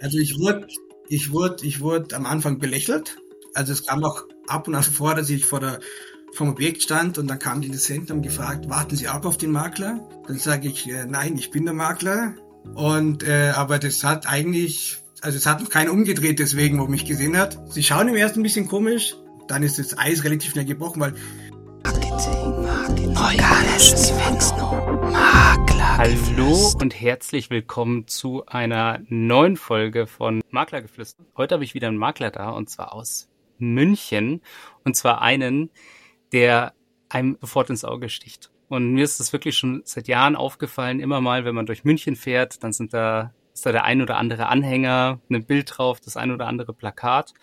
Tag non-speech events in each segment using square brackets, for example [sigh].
Also ich wurde, ich wurde, ich wurde am Anfang belächelt. Also es kam auch ab und an vor, dass ich vor der vom Objekt stand und dann kam die Interessenten und gefragt, warten Sie auch auf den Makler? Dann sage ich, äh, nein, ich bin der Makler. Und äh, aber das hat eigentlich, also es hat noch keiner umgedreht deswegen, wo mich gesehen hat. Sie schauen im ersten ein bisschen komisch, dann ist das Eis relativ schnell gebrochen, weil Hallo und herzlich willkommen zu einer neuen Folge von Maklergeflüster. Heute habe ich wieder einen Makler da und zwar aus München und zwar einen, der einem sofort ins Auge sticht. Und mir ist es wirklich schon seit Jahren aufgefallen, immer mal, wenn man durch München fährt, dann sind da, ist da der ein oder andere Anhänger, ein Bild drauf, das ein oder andere Plakat.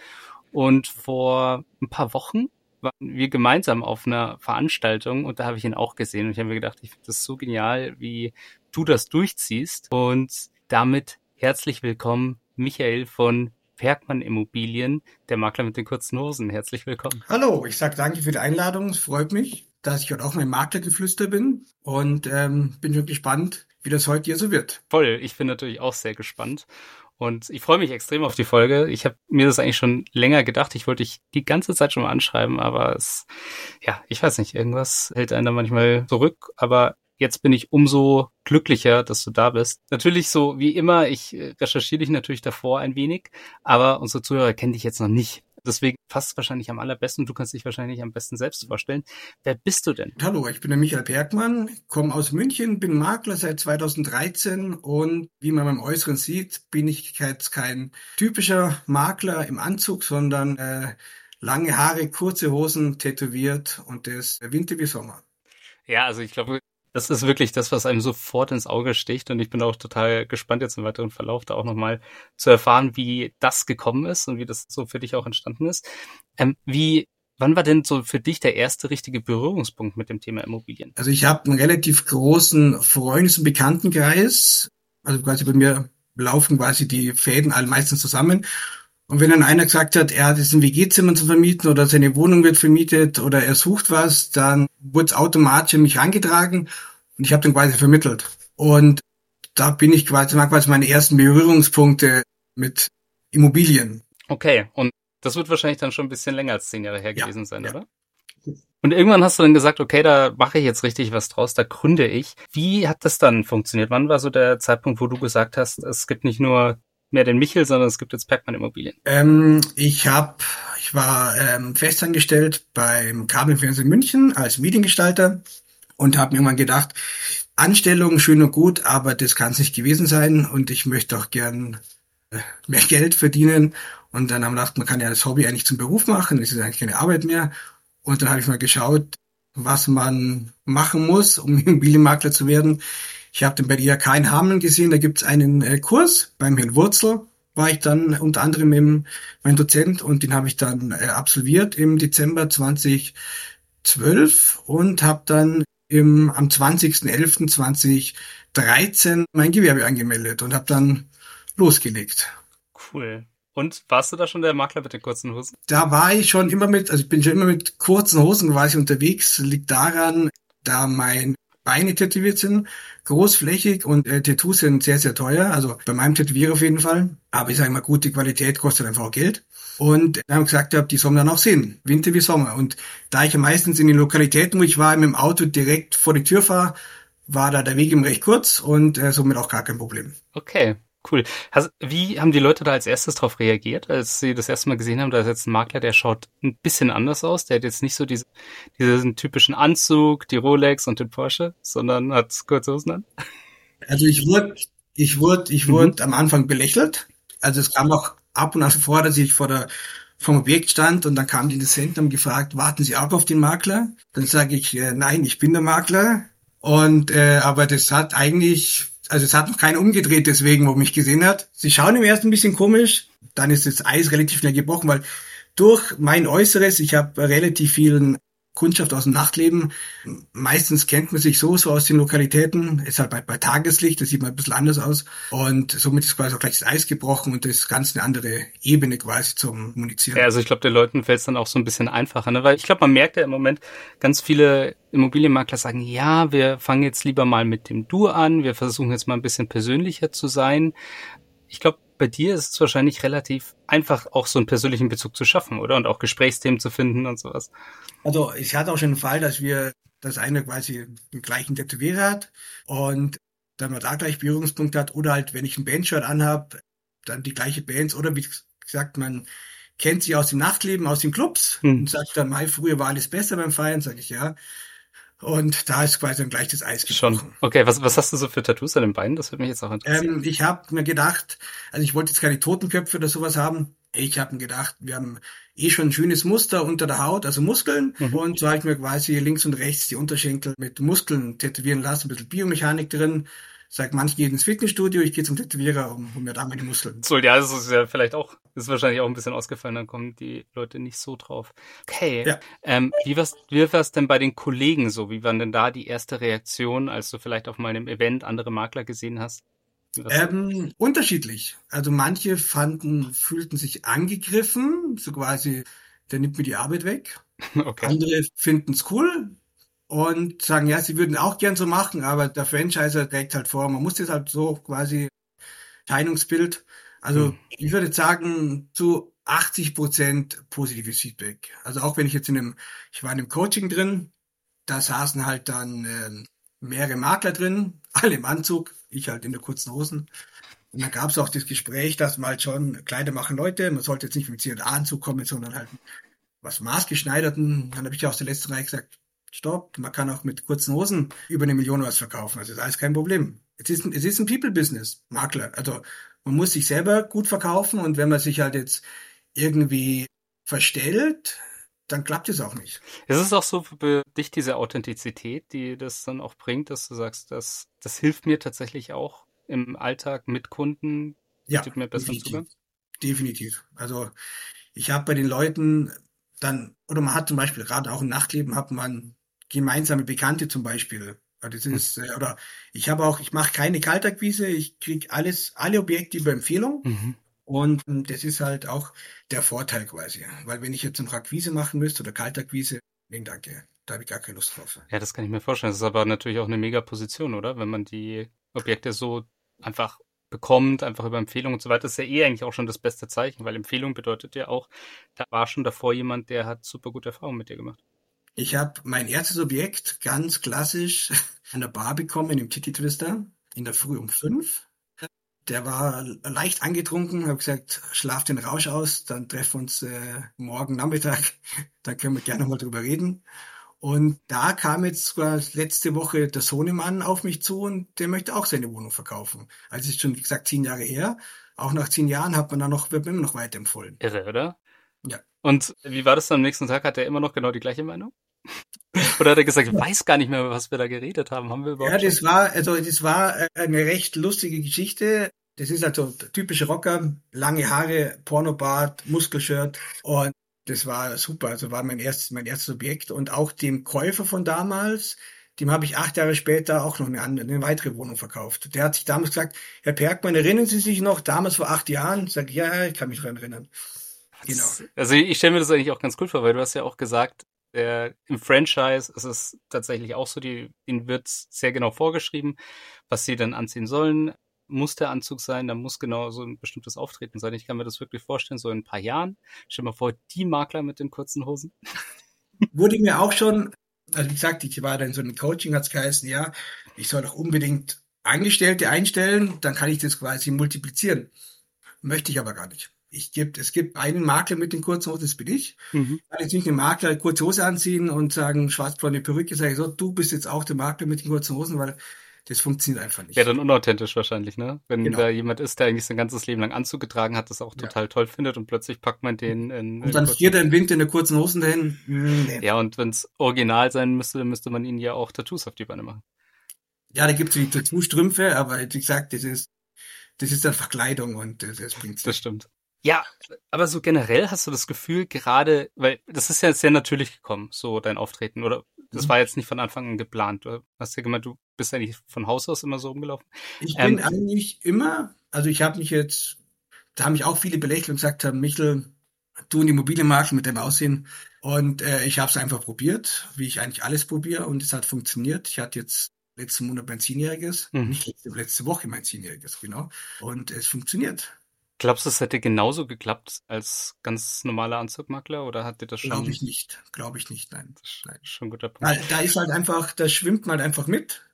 Und vor ein paar Wochen waren wir gemeinsam auf einer Veranstaltung und da habe ich ihn auch gesehen und ich habe mir gedacht, ich finde das so genial, wie du das durchziehst. Und damit herzlich willkommen, Michael von Bergmann Immobilien, der Makler mit den kurzen Hosen. Herzlich willkommen. Hallo, ich sage danke für die Einladung. Es freut mich, dass ich heute auch mein Maklergeflüster bin und ähm, bin schon gespannt, wie das heute hier so wird. Voll, ich bin natürlich auch sehr gespannt. Und ich freue mich extrem auf die Folge. Ich habe mir das eigentlich schon länger gedacht. Ich wollte dich die ganze Zeit schon mal anschreiben, aber es, ja, ich weiß nicht, irgendwas hält einen da manchmal zurück. Aber jetzt bin ich umso glücklicher, dass du da bist. Natürlich so wie immer, ich äh, recherchiere dich natürlich davor ein wenig, aber unsere Zuhörer kennen dich jetzt noch nicht. Deswegen fast wahrscheinlich am allerbesten. Du kannst dich wahrscheinlich am besten selbst vorstellen. Wer bist du denn? Hallo, ich bin der Michael Bergmann, komme aus München, bin Makler seit 2013 und wie man beim Äußeren sieht, bin ich jetzt kein typischer Makler im Anzug, sondern äh, lange Haare, kurze Hosen, tätowiert und das Winter wie Sommer. Ja, also ich glaube, das ist wirklich das, was einem sofort ins Auge sticht. Und ich bin auch total gespannt, jetzt im weiteren Verlauf da auch nochmal zu erfahren, wie das gekommen ist und wie das so für dich auch entstanden ist. Ähm, wie, wann war denn so für dich der erste richtige Berührungspunkt mit dem Thema Immobilien? Also ich habe einen relativ großen Freundes- und Bekanntenkreis. Also quasi bei mir laufen quasi die Fäden alle meistens zusammen. Und wenn dann einer gesagt hat, er hat jetzt ein WG-Zimmer zu vermieten oder seine Wohnung wird vermietet oder er sucht was, dann wurde es automatisch an mich herangetragen und ich habe dann quasi vermittelt. Und da bin ich quasi, quasi meine ersten Berührungspunkte mit Immobilien. Okay, und das wird wahrscheinlich dann schon ein bisschen länger als zehn Jahre her gewesen ja, sein, ja. oder? Und irgendwann hast du dann gesagt, okay, da mache ich jetzt richtig was draus, da gründe ich. Wie hat das dann funktioniert? Wann war so der Zeitpunkt, wo du gesagt hast, es gibt nicht nur mehr den Michel, sondern es gibt jetzt Pac-Man Immobilien? Ähm, ich habe, ich war ähm, festangestellt beim Kabelfernsehen München als Mediengestalter und habe mir irgendwann gedacht, Anstellung schön und gut, aber das kann es nicht gewesen sein und ich möchte auch gern äh, mehr Geld verdienen. Und dann haben wir gedacht, man kann ja das Hobby eigentlich zum Beruf machen, das ist eigentlich keine Arbeit mehr. Und dann habe ich mal geschaut, was man machen muss, um [laughs] Immobilienmakler zu werden. Ich habe den bei IHK in Hameln gesehen, da gibt es einen äh, Kurs beim Herrn Wurzel, war ich dann unter anderem im, mein Dozent und den habe ich dann äh, absolviert im Dezember 2012 und habe dann im, am 20.11.2013 mein Gewerbe angemeldet und habe dann losgelegt. Cool. Und warst du da schon der Makler mit den kurzen Hosen? Da war ich schon immer mit, also ich bin schon immer mit kurzen Hosen quasi unterwegs. Liegt daran, da mein Beine tätowiert sind, großflächig und äh, Tattoos sind sehr, sehr teuer. Also bei meinem Tätowierer auf jeden Fall. Aber ich sage mal, gute Qualität kostet einfach auch Geld. Und dann gesagt, ja, die sollen dann auch sehen, Winter wie Sommer. Und da ich ja meistens in den Lokalitäten, wo ich war, mit dem Auto direkt vor die Tür fahre, war da der Weg eben recht kurz und äh, somit auch gar kein Problem. Okay, Cool. Also, wie haben die Leute da als erstes darauf reagiert, als sie das erste Mal gesehen haben, da ist jetzt ein Makler, der schaut ein bisschen anders aus, der hat jetzt nicht so diese, diesen typischen Anzug, die Rolex und den Porsche, sondern hat kurze Hosen an? Also ich wurde, ich wurde, ich wurde mhm. am Anfang belächelt. Also es kam auch ab und an vor, dass ich vor der vom Objekt stand und dann kam die Interessenten und gefragt, warten Sie auch auf den Makler? Dann sage ich, äh, nein, ich bin der Makler. Und äh, aber das hat eigentlich also es hat noch keiner umgedreht deswegen, wo mich gesehen hat. Sie schauen im ersten ein bisschen komisch, dann ist das Eis relativ schnell gebrochen, weil durch mein Äußeres, ich habe relativ vielen Kundschaft aus dem Nachtleben. Meistens kennt man sich so, so aus den Lokalitäten. Ist halt bei, bei Tageslicht, das sieht man ein bisschen anders aus. Und somit ist quasi auch gleich das Eis gebrochen und das ganz eine andere Ebene quasi zum Kommunizieren. Ja, also ich glaube, den Leuten fällt es dann auch so ein bisschen einfacher, ne? weil ich glaube, man merkt ja im Moment, ganz viele Immobilienmakler sagen, ja, wir fangen jetzt lieber mal mit dem Du an, wir versuchen jetzt mal ein bisschen persönlicher zu sein. Ich glaube, bei dir ist es wahrscheinlich relativ einfach, auch so einen persönlichen Bezug zu schaffen, oder? Und auch Gesprächsthemen zu finden und sowas. Also ich hatte auch schon einen Fall, dass wir das eine quasi den gleichen Tätowierer hat und dann man da gleich Berührungspunkt hat oder halt, wenn ich ein Bandshirt anhab, dann die gleiche Bands oder wie gesagt, man kennt sie aus dem Nachtleben, aus den Clubs hm. und sagt dann, mal früher war alles besser beim Feiern, sage ich ja. Und da ist quasi dann gleich das Eis gebrochen. Schon. Okay, was, was hast du so für Tattoos an den Beinen? Das würde mich jetzt auch interessieren. Ähm, ich habe mir gedacht, also ich wollte jetzt keine Totenköpfe oder sowas haben. Ich habe mir gedacht, wir haben eh schon ein schönes Muster unter der Haut, also Muskeln. Mhm. Und so habe ich mir quasi links und rechts die Unterschenkel mit Muskeln tätowieren lassen, ein bisschen Biomechanik drin. Sagt, manche gehen ins Fitnessstudio, ich gehe zum Tätowierer, um, um mir da meine Muskeln. So, ja, das ist ja vielleicht auch, das ist wahrscheinlich auch ein bisschen ausgefallen, dann kommen die Leute nicht so drauf. Okay. Ja. Ähm, wie war's, wie war's denn bei den Kollegen so? Wie waren denn da die erste Reaktion, als du vielleicht auf meinem Event andere Makler gesehen hast? Ähm, unterschiedlich. Also manche fanden, fühlten sich angegriffen, so quasi, der nimmt mir die Arbeit weg. [laughs] Okay. Andere finden es cool, und sagen, ja, sie würden auch gern so machen, aber der Franchiser trägt halt vor, man muss das halt so quasi Teilungsbild. Also mhm. ich würde sagen, zu 80 Prozent positives Feedback. Also auch wenn ich jetzt in einem, ich war in einem Coaching drin, da saßen halt dann äh, mehrere Makler drin, [laughs] alle im Anzug, ich halt in der kurzen Hosen. Und dann gab es auch das Gespräch, dass man halt schon Kleider machen Leute, man sollte jetzt nicht mit C&A-Anzug kommen, sondern halt was maßgeschneiderten. Dann habe ich ja aus der letzten Reihe gesagt, stopp, man kann auch mit kurzen Hosen über eine Million was verkaufen. Also ist alles kein Problem. Es ist ein, es ist ein People-Business, Makler. Also man muss sich selber gut verkaufen und wenn man sich halt jetzt irgendwie verstellt, dann klappt es auch nicht. Ist es auch so für dich diese Authentizität, die das dann auch bringt, dass du sagst, dass das hilft mir tatsächlich auch im Alltag mit Kunden, ja, mir besser definitiv. Zugang? Definitiv. Also ich habe bei den Leuten dann, oder man hat zum Beispiel gerade auch im Nachtleben hat man gemeinsame Bekannte zum Beispiel. Das ist, mhm. oder ich habe auch, ich mache keine Kaltakquise, ich kriege alles, alle Objekte über Empfehlung. Mhm. Und das ist halt auch der Vorteil quasi. Weil wenn ich jetzt noch Akquise machen müsste oder Kaltakquise, nee, danke. Da habe ich gar keine Lust drauf. Ja, das kann ich mir vorstellen. Das ist aber natürlich auch eine mega Position, oder? Wenn man die Objekte so einfach bekommt, einfach über Empfehlungen und so weiter, ist ja eh eigentlich auch schon das beste Zeichen, weil Empfehlung bedeutet ja auch, da war schon davor jemand, der hat super gute Erfahrungen mit dir gemacht. Ich habe mein erstes Objekt ganz klassisch [laughs] an der Bar bekommen, im Titty Twister, in der Früh um fünf. Der war leicht angetrunken, habe gesagt, schlaf den Rausch aus, dann treffen wir uns äh, morgen Nachmittag, [laughs] dann können wir gerne mal drüber reden. Und da kam jetzt sogar letzte Woche der Sohnemann auf mich zu und der möchte auch seine Wohnung verkaufen. Also ist schon, wie gesagt, zehn Jahre her. Auch nach zehn Jahren hat man dann noch, wird man immer noch weiterempfohlen. Irre, oder? Ja. Und wie war das dann am nächsten Tag? Hat er immer noch genau die gleiche Meinung? [laughs] Oder hat er gesagt, ich weiß gar nicht mehr, was wir da geredet haben? Haben wir überhaupt? Ja, das war, also das war eine recht lustige Geschichte. Das ist also typische Rocker, lange Haare, Pornobart, Muskelshirt und das war super. Also war mein erstes, mein erstes Objekt und auch dem Käufer von damals, dem habe ich acht Jahre später auch noch eine, andere, eine weitere Wohnung verkauft. Der hat sich damals gesagt, Herr Perkmann, erinnern Sie sich noch, damals vor acht Jahren? Ich sage, ja, ich kann mich daran erinnern. Genau. Also ich stelle mir das eigentlich auch ganz cool vor, weil du hast ja auch gesagt, der, im Franchise ist es tatsächlich auch so, die, ihnen wird sehr genau vorgeschrieben, was sie dann anziehen sollen. Muss der Anzug sein, da muss genau so ein bestimmtes Auftreten sein. Ich kann mir das wirklich vorstellen, so in ein paar Jahren. Stell dir mal vor, die Makler mit den kurzen Hosen. [laughs] Wurde mir auch schon, also wie gesagt, ich war da in so einem Coaching, hat's geheißen, ja, ich soll doch unbedingt Angestellte einstellen, dann kann ich das quasi multiplizieren. Möchte ich aber gar nicht ich gibt, es gibt einen Makler mit den kurzen Hosen, das bin ich. Mhm. Kann jetzt nicht den Makler kurze Hose anziehen und sagen, schwarzblonde Perücke, sage ich so, du bist jetzt auch der Makler mit den kurzen Hosen, weil das funktioniert einfach nicht. Ja, dann unauthentisch wahrscheinlich, ne? Wenn genau. da jemand ist, der eigentlich sein ganzes Leben lang Anzug getragen hat, das auch total ja. toll findet und plötzlich packt man den in. Und dann friert er im Winter in der kurzen Hosen dahin. Hm, nee. Ja, und wenn es original sein müsste, dann müsste man ihnen ja auch Tattoos auf die Beine machen. Ja, da gibt's die Tattoo-Strümpfe, aber wie gesagt, das ist, das ist dann Verkleidung und das, das bringt's. Das stimmt. Ja, aber so generell hast du das Gefühl, gerade, weil das ist ja sehr natürlich gekommen, so dein Auftreten, oder das mhm. war jetzt nicht von Anfang an geplant. Du hast ja gemeint, du bist eigentlich von Haus aus immer so rumgelaufen. Ich ähm, bin eigentlich immer, also ich habe mich jetzt, da haben mich auch viele belächelt und gesagt haben, Michel, du in die Immobilienmarkt mit dem Aussehen. Und äh, ich habe es einfach probiert, wie ich eigentlich alles probiere, und es hat funktioniert. Ich hatte jetzt letzten Monat mein Zehnjähriges, mhm. nicht letzte, letzte Woche mein Zehnjähriges, genau. Und es funktioniert. Glaubst du, es hätte genauso geklappt als ganz normaler Anzugmakler oder hat dir das schon? Glaube ich nicht. Glaube ich nicht, nein. nein. Schon ein guter Punkt. Weil da ist halt einfach, da schwimmt man halt einfach mit.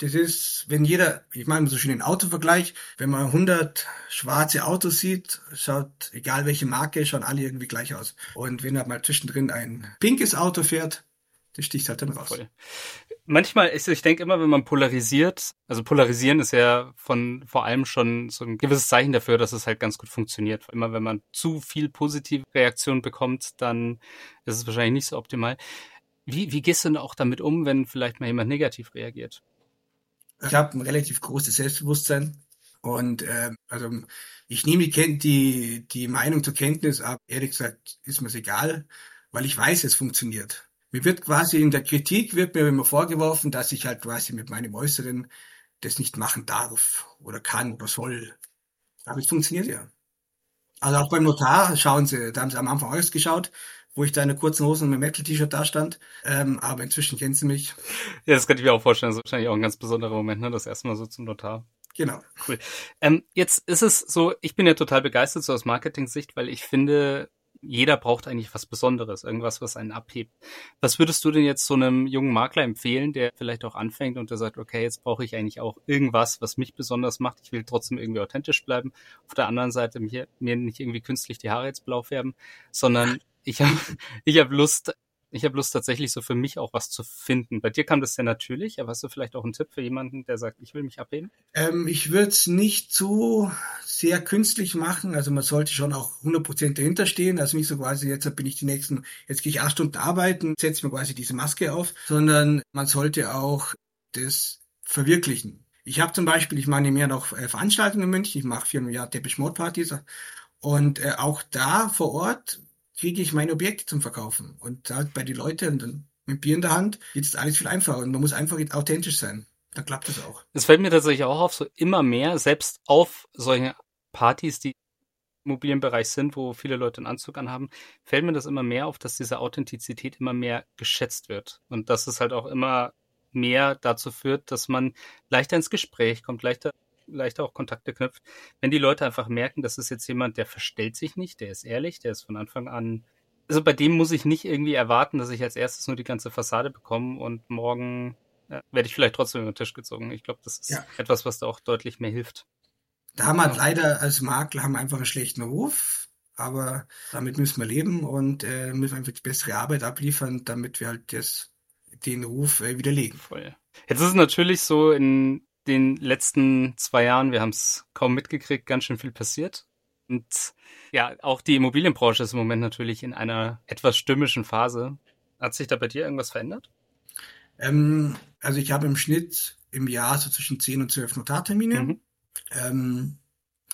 Das ist, wenn jeder, ich meine so schön den Autovergleich, wenn man 100 schwarze Autos sieht, schaut, egal welche Marke, schauen alle irgendwie gleich aus. Und wenn halt mal zwischendrin ein pinkes Auto fährt, das sticht halt dann raus. Voll. Manchmal ist, ich denke immer, wenn man polarisiert, also polarisieren ist ja von vor allem schon so ein gewisses Zeichen dafür, dass es halt ganz gut funktioniert. Immer wenn man zu viel positive Reaktion bekommt, dann ist es wahrscheinlich nicht so optimal. Wie, wie gehst du denn auch damit um, wenn vielleicht mal jemand negativ reagiert? Ich habe ein relativ großes Selbstbewusstsein und äh, also ich nehme die, die, die Meinung zur Kenntnis, aber ehrlich gesagt ist mir egal, weil ich weiß, es funktioniert. Mir wird quasi in der Kritik wird mir immer vorgeworfen, dass ich halt quasi mit meinem Äußeren das nicht machen darf oder kann oder soll. Aber es funktioniert ja. Also auch beim Notar schauen sie, da haben sie am Anfang alles geschaut wo ich da in einer kurzen Hose und einem Metal-T-Shirt da stand. Ähm, aber inzwischen kennen sie mich. Ja, das könnte ich mir auch vorstellen. Das ist wahrscheinlich auch ein ganz besonderer Moment, ne? Das erste Mal so zum Notar. Genau. Cool. Ähm, jetzt ist es so, ich bin ja total begeistert so aus Marketing-Sicht, weil ich finde, jeder braucht eigentlich was Besonderes, irgendwas, was einen abhebt. Was würdest du denn jetzt so einem jungen Makler empfehlen, der vielleicht auch anfängt und der sagt, okay, jetzt brauche ich eigentlich auch irgendwas, was mich besonders macht. Ich will trotzdem irgendwie authentisch bleiben. Auf der anderen Seite mir, mir nicht irgendwie künstlich die Haare jetzt blau färben, sondern [laughs] ich habe ich hab Lust, ich habe Lust tatsächlich so für mich auch was zu finden. Bei dir kam das sehr natürlich, aber hast du vielleicht auch einen Tipp für jemanden, der sagt, ich will mich abheben? Ähm, ich würde es nicht zu sehr künstlich machen. Also man sollte schon auch 100% dahinter stehen. Also nicht so quasi, jetzt bin ich die nächsten, jetzt gehe ich acht Stunden arbeiten, setze mir quasi diese Maske auf, sondern man sollte auch das verwirklichen. Ich habe zum Beispiel, ich mache mehr noch äh, Veranstaltungen in München, ich mache viermal im Jahr Teppich Partys und äh, auch da vor Ort kriege ich meine Objekte zum Verkaufen. Und halt bei den Leuten und dann mit Bier in der Hand geht es alles viel einfacher und man muss einfach authentisch sein. Dann klappt das auch. Das fällt mir tatsächlich auch auf, so immer mehr, selbst auf solche Partys, die im Immobilienbereich sind, wo viele Leute einen Anzug anhaben, fällt mir das immer mehr auf, dass diese Authentizität immer mehr geschätzt wird. Und dass es halt auch immer mehr dazu führt, dass man leichter ins Gespräch kommt, leichter leichter auch Kontakte knüpft. Wenn die Leute einfach merken, das ist jetzt jemand, der verstellt sich nicht, der ist ehrlich, der ist von Anfang an. Also bei dem muss ich nicht irgendwie erwarten, dass ich als erstes nur die ganze Fassade bekomme und morgen ja, werde ich vielleicht trotzdem über den Tisch gezogen. Ich glaube, das ist ja. etwas, was da auch deutlich mehr hilft. Da haben wir leider als Makler haben einfach einen schlechten Ruf, aber damit müssen wir leben und äh, müssen einfach die bessere Arbeit abliefern, damit wir halt das, den Ruf äh, widerlegen. Voll. Jetzt ist es natürlich so, in den letzten zwei Jahren, wir haben es kaum mitgekriegt, ganz schön viel passiert. Und ja, auch die Immobilienbranche ist im Moment natürlich in einer etwas stürmischen Phase. Hat sich da bei dir irgendwas verändert? Ähm, also ich habe im Schnitt im Jahr so zwischen 10 und 12 Notartermine. Mhm. Ähm,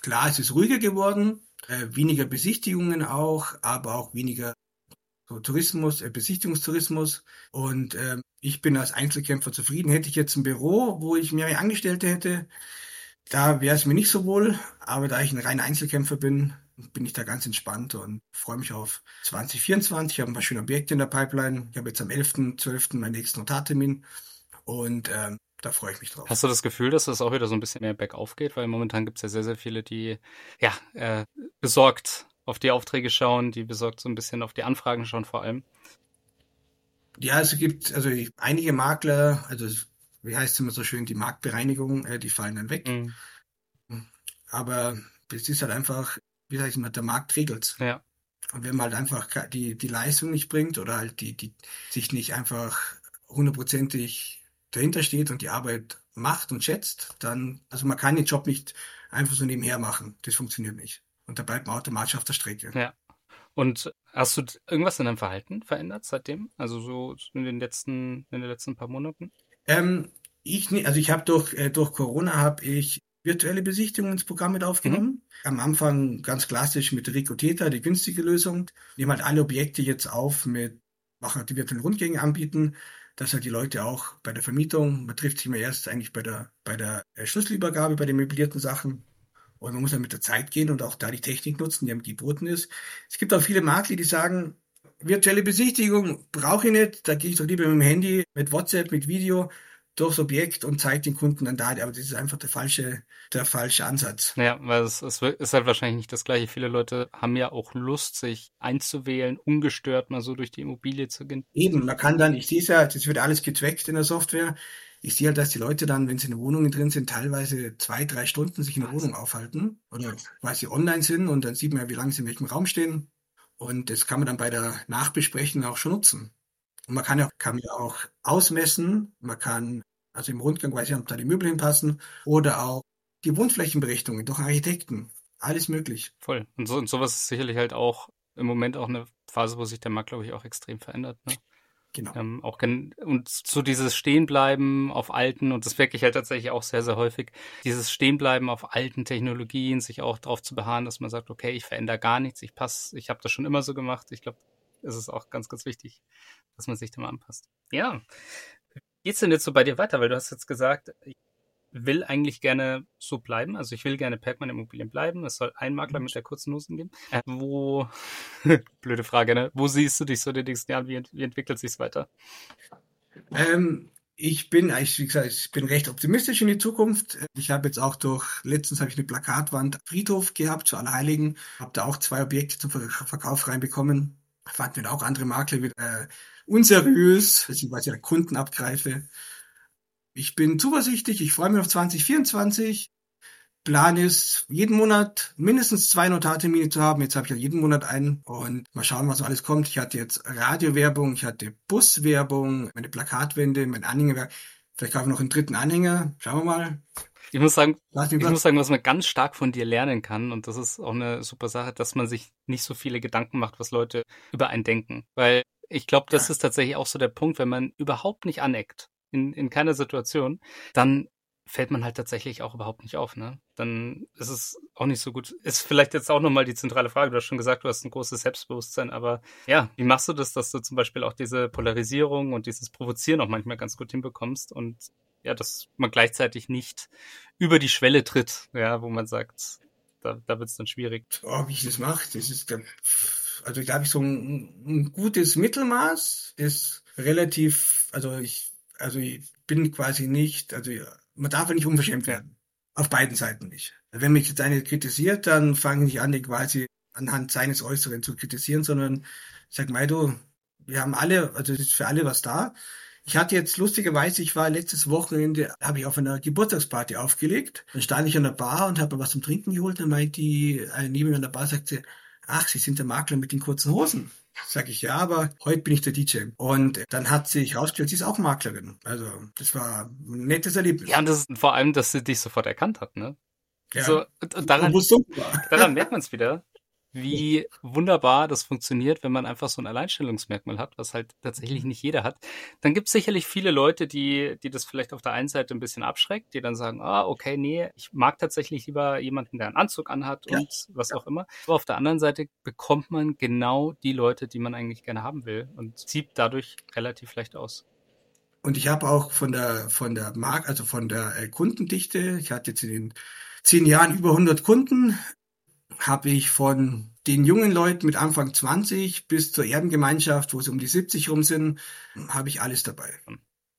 klar, es ist ruhiger geworden, äh, weniger Besichtigungen auch, aber auch weniger so Tourismus, äh, Besichtigungstourismus. Und ähm, ich bin als Einzelkämpfer zufrieden. Hätte ich jetzt ein Büro, wo ich mehrere Angestellte hätte, da wäre es mir nicht so wohl. Aber da ich ein reiner Einzelkämpfer bin, bin ich da ganz entspannt und freue mich auf 2024. Ich habe ein paar schöne Objekte in der Pipeline. Ich habe jetzt am 11.12. meinen nächsten Notartermin und ähm, da freue ich mich drauf. Hast du das Gefühl, dass das auch wieder so ein bisschen mehr bergauf geht? Weil momentan gibt es ja sehr, sehr viele, die ja äh, besorgt auf die Aufträge schauen, die besorgt so ein bisschen auf die Anfragen schauen vor allem. Ja, es gibt also einige Makler, also wie heißt es immer so schön, die Marktbereinigung, äh, die fallen dann weg. Mhm. Aber es ist halt einfach, wie ich mal, der Markt regelt. Ja. Und wenn man halt einfach die, die Leistung nicht bringt oder halt die, die sich nicht einfach hundertprozentig dahinter steht und die Arbeit macht und schätzt, dann, also man kann den Job nicht einfach so nebenher machen. Das funktioniert nicht. Und da bleibt man automatisch auf der Strecke. Ja. Und hast du irgendwas in deinem Verhalten verändert seitdem? Also so in den letzten, in den letzten paar Monaten? Ähm, ich also ich habe durch, äh, durch Corona habe ich virtuelle Besichtigungen ins Programm mit aufgenommen. Mhm. Am Anfang ganz klassisch mit Rico Theta, die günstige Lösung. Nehmen halt alle Objekte jetzt auf mit, machen die virtuellen Rundgänge anbieten, dass halt die Leute auch bei der Vermietung, man trifft sich immer erst eigentlich bei der, bei der äh, Schlüsselübergabe, bei den möblierten Sachen und man muss ja mit der Zeit gehen und auch da die Technik nutzen, die am geboten ist. Es gibt auch viele Makler, die sagen, virtuelle Besichtigung brauche ich nicht, da gehe ich doch lieber mit dem Handy, mit WhatsApp, mit Video durchs Objekt und zeigt den Kunden dann da, aber das ist einfach der falsche, der falsche Ansatz. Ja, weil es, es ist halt wahrscheinlich nicht das gleiche. Viele Leute haben ja auch Lust, sich einzuwählen, ungestört mal so durch die Immobilie zu gehen. Eben, man kann dann, ich sehe es ja, das wird alles getrackt in der Software. Ich sehe halt, dass die Leute dann, wenn sie in Wohnungen drin sind, teilweise zwei, drei Stunden sich in der Wohnung aufhalten oder weil sie online sind und dann sieht man ja, wie lange sie in welchem Raum stehen. Und das kann man dann bei der Nachbesprechung auch schon nutzen. Und man kann ja, kann ja auch ausmessen, man kann also im Rundgang weiß ich, ob da die Möbel hinpassen oder auch die Wohnflächenberechnungen durch Architekten. Alles möglich. Voll. Und, so, und sowas ist sicherlich halt auch im Moment auch eine Phase, wo sich der Markt, glaube ich, auch extrem verändert. Ne? Genau. Ähm, auch und zu dieses Stehenbleiben auf alten, und das merke ich halt tatsächlich auch sehr, sehr häufig, dieses Stehenbleiben auf alten Technologien, sich auch darauf zu beharren, dass man sagt, okay, ich verändere gar nichts, ich passe, ich habe das schon immer so gemacht. Ich glaube, es ist auch ganz, ganz wichtig, dass man sich da mal anpasst. Ja. Wie geht's denn jetzt so bei dir weiter? Weil du hast jetzt gesagt, ich will eigentlich gerne so bleiben. Also ich will gerne Perkman Immobilien bleiben. Es soll ein Makler mit der kurzen Hosen geben. Äh, wo, [laughs] blöde Frage, ne? Wo siehst du dich so in den nächsten Jahren? Wie, wie entwickelt sich's weiter? Ähm, ich bin, wie gesagt, ich bin recht optimistisch in die Zukunft. Ich habe jetzt auch durch, letztens habe ich eine Plakatwand Friedhof gehabt zu Allerheiligen, habe da auch zwei Objekte zum Verkauf reinbekommen fanden wir auch andere Makler wieder äh, unseriös, beziehungsweise der Kunden abgreife. Ich bin zuversichtlich, ich freue mich auf 2024. Plan ist, jeden Monat mindestens zwei Notartermine zu haben. Jetzt habe ich ja jeden Monat einen und mal schauen, was alles kommt. Ich hatte jetzt Radiowerbung, ich hatte Buswerbung, meine Plakatwände, mein Anhängerwerk. Vielleicht kaufe ich noch einen dritten Anhänger. Schauen wir mal. Ich muss sagen, ich muss sagen, was man ganz stark von dir lernen kann, und das ist auch eine super Sache, dass man sich nicht so viele Gedanken macht, was Leute über einen denken. Weil ich glaube, das ja. ist tatsächlich auch so der Punkt, wenn man überhaupt nicht aneckt, in, in keiner Situation, dann fällt man halt tatsächlich auch überhaupt nicht auf, ne? Dann ist es auch nicht so gut. Ist vielleicht jetzt auch nochmal die zentrale Frage. Du hast schon gesagt, du hast ein großes Selbstbewusstsein, aber ja, wie machst du das, dass du zum Beispiel auch diese Polarisierung und dieses Provozieren auch manchmal ganz gut hinbekommst und ja, dass man gleichzeitig nicht über die Schwelle tritt, ja, wo man sagt, da, da wird es dann schwierig. Oh, wie ich das mache, das ist, also ich glaube, so ein, ein gutes Mittelmaß ist relativ, also ich, also ich bin quasi nicht, also man darf ja nicht unverschämt werden. Auf beiden Seiten nicht. Wenn mich jetzt einer kritisiert, dann fange ich an, den quasi anhand seines Äußeren zu kritisieren, sondern ich sag mal, du, wir haben alle, also es ist für alle was da. Ich hatte jetzt lustigerweise, ich war letztes Wochenende, habe ich auf einer Geburtstagsparty aufgelegt. Dann stand ich an der Bar und habe mir was zum Trinken geholt. Dann meint die, eine neben mir an der Bar, sagte, ach, Sie sind der Makler mit den kurzen Hosen. Sag ich ja, aber heute bin ich der DJ. Und dann hat sich rausgestellt, sie ist auch Maklerin. Also das war ein nettes Erlebnis. Ja, und das ist vor allem, dass sie dich sofort erkannt hat, ne? Ja. So, daran, daran merkt man es wieder, wie wunderbar das funktioniert, wenn man einfach so ein Alleinstellungsmerkmal hat, was halt tatsächlich nicht jeder hat. Dann gibt es sicherlich viele Leute, die, die das vielleicht auf der einen Seite ein bisschen abschreckt, die dann sagen, ah, okay, nee, ich mag tatsächlich lieber jemanden, der einen Anzug anhat ja. und was ja. auch immer. Aber auf der anderen Seite bekommt man genau die Leute, die man eigentlich gerne haben will und zieht dadurch relativ leicht aus. Und ich habe auch von der von der Mark, also von der äh, Kundendichte, ich hatte jetzt in den zehn Jahren über 100 Kunden, habe ich von den jungen Leuten mit Anfang 20 bis zur Erbengemeinschaft, wo sie um die 70 rum sind, habe ich alles dabei.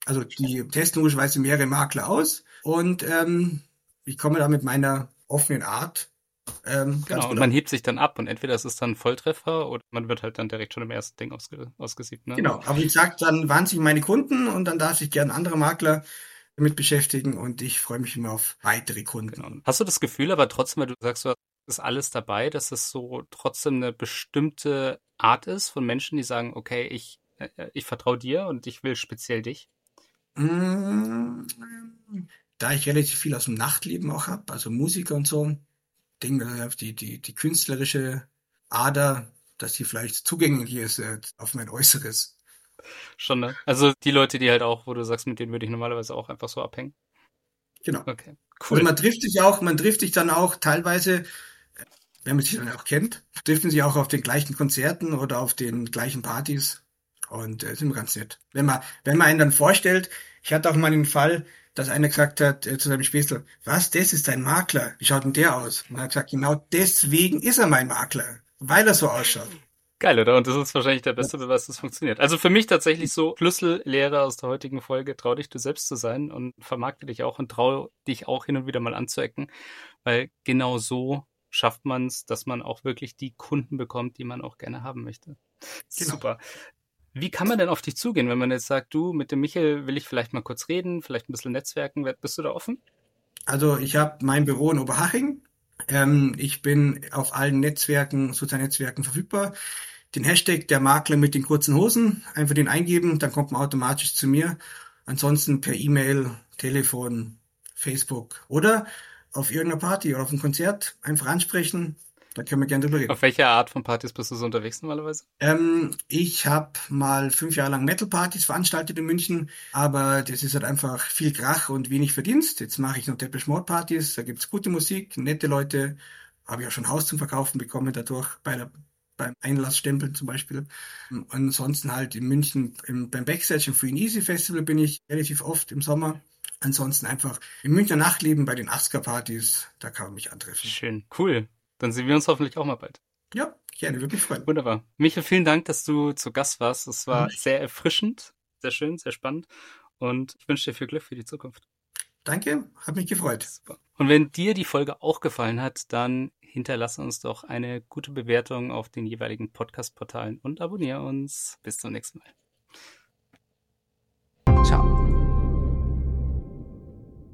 Also die testen logischerweise mehrere Makler aus und ähm, ich komme da mit meiner offenen Art. Ähm, genau, und man hebt sich dann ab und entweder es ist dann Volltreffer oder man wird halt dann direkt schon im ersten Ding ausge ausgesiebt. Ne? Genau, aber ich sage dann wahnsinnig meine Kunden und dann darf sich gern andere Makler damit beschäftigen und ich freue mich immer auf weitere Kunden. Genau. Hast du das Gefühl aber trotzdem, weil du sagst, du ist alles dabei, dass es so trotzdem eine bestimmte Art ist von Menschen, die sagen, okay, ich, äh, ich vertraue dir und ich will speziell dich? Mm, da ich relativ viel aus dem Nachtleben auch habe, also Musiker und so, denke die, die, die künstlerische Ader, dass die vielleicht zugänglich ist äh, auf mein Äußeres. Schon, ne? Also die Leute, die halt auch, wo du sagst, mit denen würde ich normalerweise auch einfach so abhängen. Genau. Okay. Cool. Und man trifft sich auch, man trifft sich dann auch teilweise wenn man sich dann auch kennt, trifft sie auch auf den gleichen Konzerten oder auf den gleichen Partys. Und äh, sind ganz nett. Wenn man, wenn man einen dann vorstellt, ich hatte auch mal den Fall, dass einer gesagt hat äh, zu seinem Späßler, was, das ist ein Makler? Wie schaut denn der aus? Und er hat gesagt, genau deswegen ist er mein Makler, weil er so ausschaut. Geil, oder? Und das ist wahrscheinlich der beste Beweis, dass es funktioniert. Also für mich tatsächlich so Schlüssellehre aus der heutigen Folge, trau dich du selbst zu sein und vermarkte dich auch und trau dich auch hin und wieder mal anzuecken, weil genau so schafft man es, dass man auch wirklich die Kunden bekommt, die man auch gerne haben möchte. Genau. Super. Wie kann man denn auf dich zugehen, wenn man jetzt sagt, du, mit dem Michel will ich vielleicht mal kurz reden, vielleicht ein bisschen netzwerken, bist du da offen? Also ich habe mein Büro in Oberhaching. Ähm, ich bin auf allen Netzwerken, sozialen Netzwerken verfügbar. Den Hashtag der Makler mit den kurzen Hosen, einfach den eingeben, dann kommt man automatisch zu mir. Ansonsten per E-Mail, Telefon, Facebook oder auf irgendeiner Party oder auf einem Konzert einfach ansprechen. Da können wir gerne drüber reden. Auf welche Art von Partys bist du so unterwegs normalerweise? Ähm, ich habe mal fünf Jahre lang Metal-Partys veranstaltet in München, aber das ist halt einfach viel Krach und wenig Verdienst. Jetzt mache ich noch Depeche Mode Partys, da gibt's gute Musik, nette Leute, habe ich auch schon Haus zum Verkaufen bekommen dadurch bei der beim Einlassstempeln zum Beispiel. Ansonsten halt in München im, beim Backstage im Free and Easy Festival bin ich relativ oft im Sommer. Ansonsten einfach im Münchner Nachtleben bei den 80er-Partys, da kann man mich antreffen. Schön, cool. Dann sehen wir uns hoffentlich auch mal bald. Ja, gerne, würde mich freuen. Wunderbar. Michael, vielen Dank, dass du zu Gast warst. Es war mhm. sehr erfrischend, sehr schön, sehr spannend. Und ich wünsche dir viel Glück für die Zukunft. Danke, hat mich gefreut. Super. Und wenn dir die Folge auch gefallen hat, dann hinterlasse uns doch eine gute Bewertung auf den jeweiligen Podcast-Portalen und abonniere uns. Bis zum nächsten Mal.